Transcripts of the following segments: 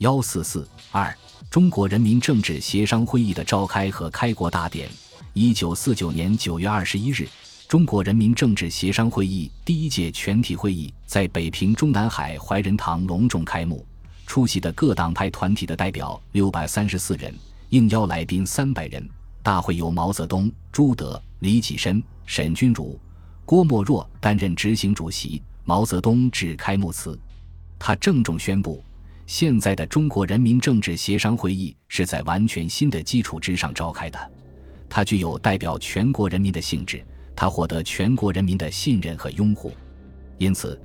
幺四四二，中国人民政治协商会议的召开和开国大典。一九四九年九月二十一日，中国人民政治协商会议第一届全体会议在北平中南海怀仁堂隆重开幕。出席的各党派团体的代表六百三十四人，应邀来宾三百人。大会由毛泽东、朱德、李济深、沈钧儒、郭沫若担任执行主席。毛泽东致开幕词，他郑重宣布。现在的中国人民政治协商会议是在完全新的基础之上召开的，它具有代表全国人民的性质，它获得全国人民的信任和拥护，因此，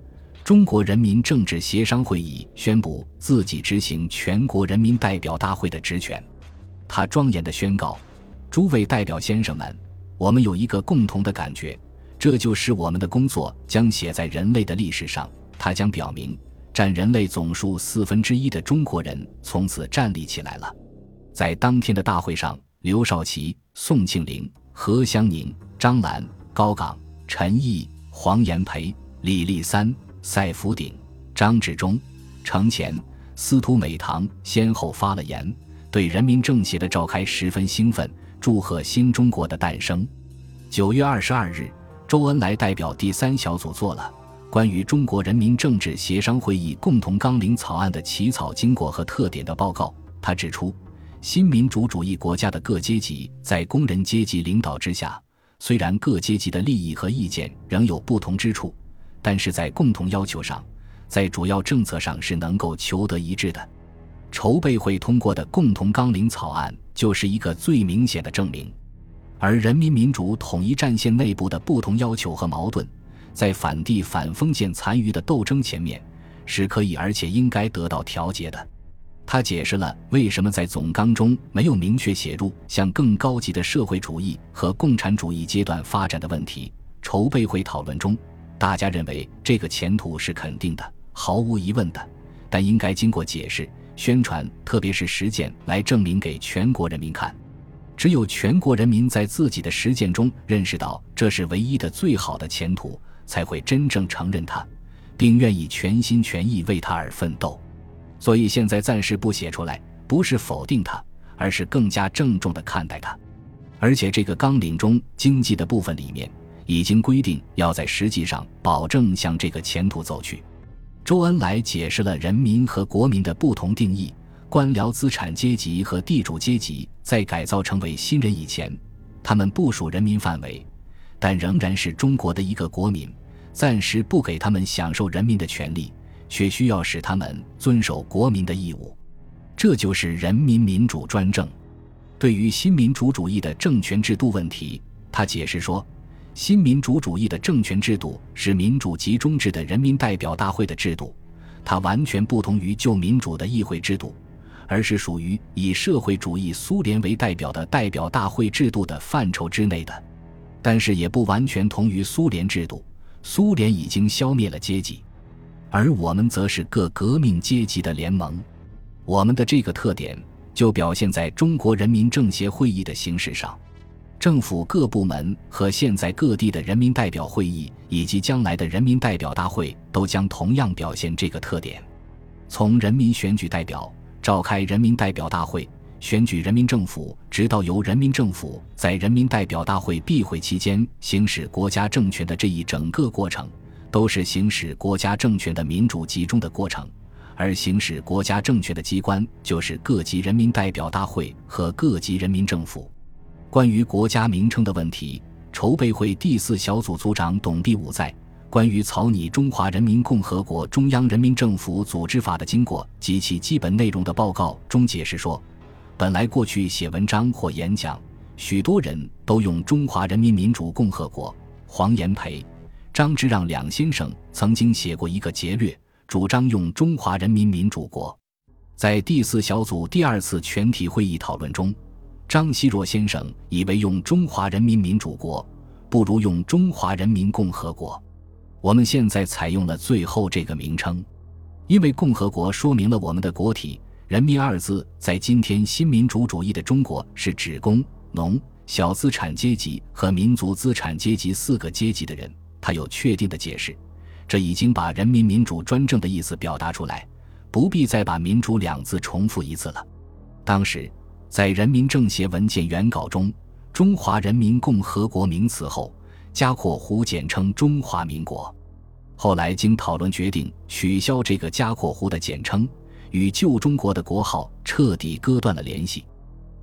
中国人民政治协商会议宣布自己执行全国人民代表大会的职权。他庄严地宣告：“诸位代表先生们，我们有一个共同的感觉，这就是我们的工作将写在人类的历史上，它将表明。”占人类总数四分之一的中国人从此站立起来了。在当天的大会上，刘少奇、宋庆龄、何香凝、张澜、高岗、陈毅、黄炎培、李立三、赛福鼎、张治中、程潜、司徒美堂先后发了言，对人民政协的召开十分兴奋，祝贺新中国的诞生。九月二十二日，周恩来代表第三小组做了。关于中国人民政治协商会议共同纲领草案的起草经过和特点的报告，他指出，新民主主义国家的各阶级在工人阶级领导之下，虽然各阶级的利益和意见仍有不同之处，但是在共同要求上，在主要政策上是能够求得一致的。筹备会通过的共同纲领草案就是一个最明显的证明，而人民民主统一战线内部的不同要求和矛盾。在反帝反封建残余的斗争前面，是可以而且应该得到调节的。他解释了为什么在总纲中没有明确写入向更高级的社会主义和共产主义阶段发展的问题。筹备会讨论中，大家认为这个前途是肯定的、毫无疑问的，但应该经过解释、宣传，特别是实践来证明给全国人民看。只有全国人民在自己的实践中认识到这是唯一的、最好的前途。才会真正承认他，并愿意全心全意为他而奋斗。所以现在暂时不写出来，不是否定他，而是更加郑重地看待他。而且这个纲领中经济的部分里面已经规定，要在实际上保证向这个前途走去。周恩来解释了人民和国民的不同定义。官僚资产阶级和地主阶级在改造成为新人以前，他们不属人民范围。但仍然是中国的一个国民，暂时不给他们享受人民的权利，却需要使他们遵守国民的义务，这就是人民民主专政。对于新民主主义的政权制度问题，他解释说，新民主主义的政权制度是民主集中制的人民代表大会的制度，它完全不同于旧民主的议会制度，而是属于以社会主义苏联为代表的代表大会制度的范畴之内的。但是也不完全同于苏联制度，苏联已经消灭了阶级，而我们则是各革命阶级的联盟。我们的这个特点就表现在中国人民政协会议的形式上，政府各部门和现在各地的人民代表会议以及将来的人民代表大会都将同样表现这个特点。从人民选举代表，召开人民代表大会。选举人民政府，直到由人民政府在人民代表大会闭会期间行使国家政权的这一整个过程，都是行使国家政权的民主集中的过程。而行使国家政权的机关，就是各级人民代表大会和各级人民政府。关于国家名称的问题，筹备会第四小组组长董必武在关于草拟《中华人民共和国中央人民政府组织法》的经过及其基本内容的报告中解释说。本来过去写文章或演讲，许多人都用“中华人民民主共和国”。黄炎培、张之让两先生曾经写过一个劫掠，主张用“中华人民民主国”。在第四小组第二次全体会议讨论中，张奚若先生以为用“中华人民民主国”不如用“中华人民共和国”。我们现在采用了最后这个名称，因为“共和国”说明了我们的国体。人民二字在今天新民主主义的中国是指工农小资产阶级和民族资产阶级四个阶级的人。他有确定的解释，这已经把人民民主专政的意思表达出来，不必再把“民主”两字重复一次了。当时，在人民政协文件原稿中，“中华人民共和国”名词后加括弧简称“中华民国”。后来经讨论决定取消这个加括弧的简称，与旧中国的国号彻底割断了联系。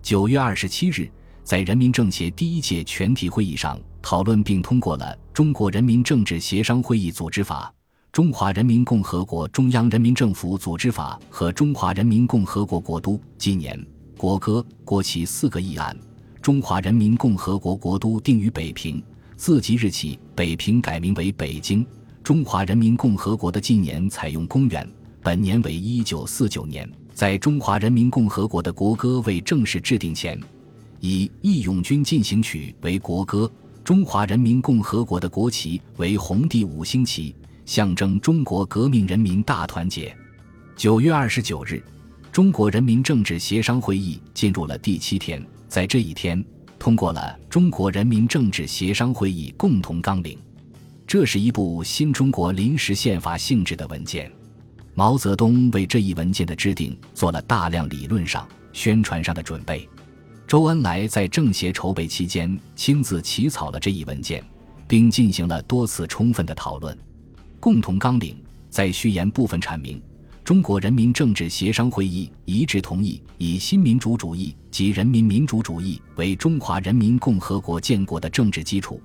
九月二十七日，在人民政协第一届全体会议上讨论并通过了《中国人民政治协商会议组织法》。中华人民共和国中央人民政府组织法和中华人民共和国国都、纪年、国歌、国旗四个议案。中华人民共和国国都定于北平，自即日起，北平改名为北京。中华人民共和国的纪年采用公元，本年为一九四九年。在中华人民共和国的国歌未正式制定前，以《义勇军进行曲》为国歌。中华人民共和国的国旗为红地五星旗。象征中国革命人民大团结。九月二十九日，中国人民政治协商会议进入了第七天，在这一天通过了《中国人民政治协商会议共同纲领》，这是一部新中国临时宪法性质的文件。毛泽东为这一文件的制定做了大量理论上、宣传上的准备。周恩来在政协筹备期间亲自起草了这一文件，并进行了多次充分的讨论。共同纲领在序言部分阐明，中国人民政治协商会议一致同意以新民主主义及人民民主主义为中华人民共和国建国的政治基础，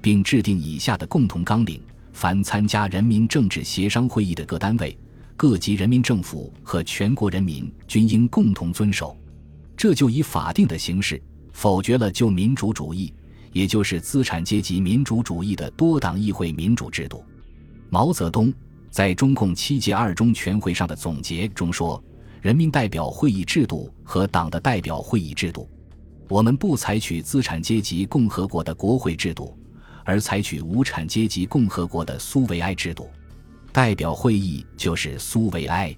并制定以下的共同纲领：凡参加人民政治协商会议的各单位、各级人民政府和全国人民均应共同遵守。这就以法定的形式否决了旧民主主义，也就是资产阶级民主主义的多党议会民主制度。毛泽东在中共七届二中全会上的总结中说：“人民代表会议制度和党的代表会议制度，我们不采取资产阶级共和国的国会制度，而采取无产阶级共和国的苏维埃制度。代表会议就是苏维埃。”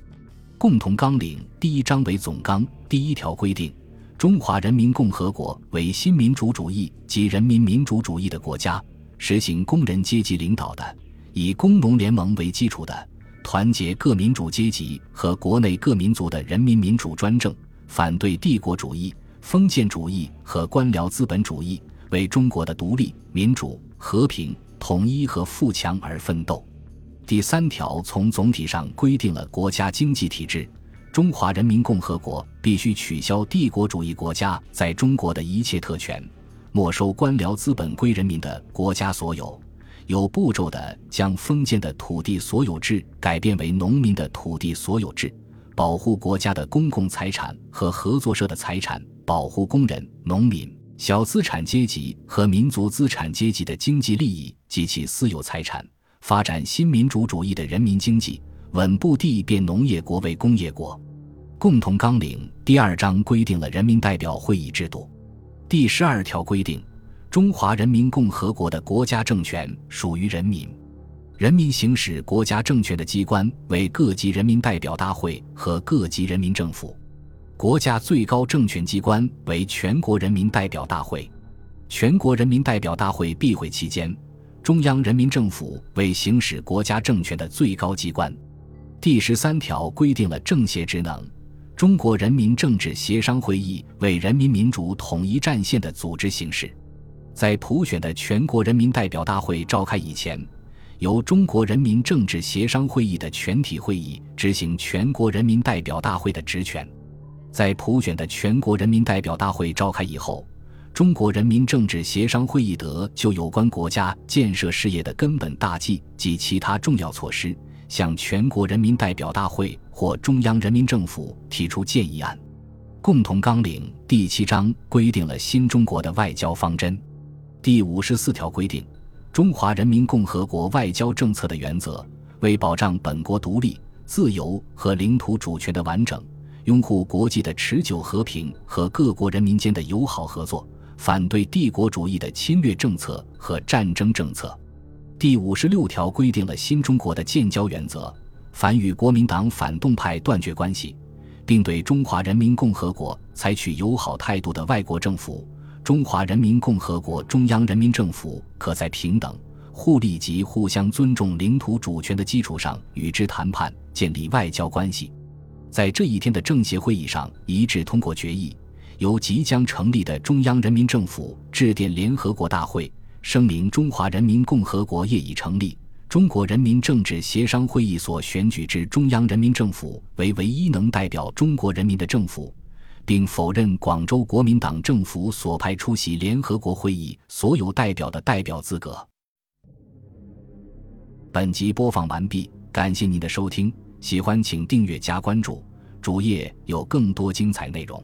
共同纲领第一章为总纲，第一条规定：中华人民共和国为新民主主义及人民民主主义的国家，实行工人阶级领导的。以工农联盟为基础的团结各民主阶级和国内各民族的人民民主专政，反对帝国主义、封建主义和官僚资本主义，为中国的独立、民主、和平、统一和富强而奋斗。第三条从总体上规定了国家经济体制：中华人民共和国必须取消帝国主义国家在中国的一切特权，没收官僚资本归人民的国家所有。有步骤地将封建的土地所有制改变为农民的土地所有制，保护国家的公共财产和合作社的财产，保护工人、农民、小资产阶级和民族资产阶级的经济利益及其私有财产，发展新民主主义的人民经济，稳步地变农业国为工业国。共同纲领第二章规定了人民代表会议制度，第十二条规定。中华人民共和国的国家政权属于人民，人民行使国家政权的机关为各级人民代表大会和各级人民政府，国家最高政权机关为全国人民代表大会。全国人民代表大会闭会期间，中央人民政府为行使国家政权的最高机关。第十三条规定了政协职能，中国人民政治协商会议为人民民主统一战线的组织形式。在普选的全国人民代表大会召开以前，由中国人民政治协商会议的全体会议执行全国人民代表大会的职权；在普选的全国人民代表大会召开以后，中国人民政治协商会议得就有关国家建设事业的根本大计及其他重要措施，向全国人民代表大会或中央人民政府提出建议案。共同纲领第七章规定了新中国的外交方针。第五十四条规定，中华人民共和国外交政策的原则为保障本国独立、自由和领土主权的完整，拥护国际的持久和平和各国人民间的友好合作，反对帝国主义的侵略政策和战争政策。第五十六条规定了新中国的建交原则：凡与国民党反动派断绝关系，并对中华人民共和国采取友好态度的外国政府。中华人民共和国中央人民政府可在平等、互利及互相尊重领土主权的基础上与之谈判、建立外交关系。在这一天的政协会议上一致通过决议，由即将成立的中央人民政府致电联合国大会，声明中华人民共和国业已成立，中国人民政治协商会议所选举之中央人民政府为唯一能代表中国人民的政府，并否认广州国民党政府所派出席联合国会议所有代表的代表资格。本集播放完毕，感谢您的收听。喜欢请订阅加关注，主页有更多精彩内容。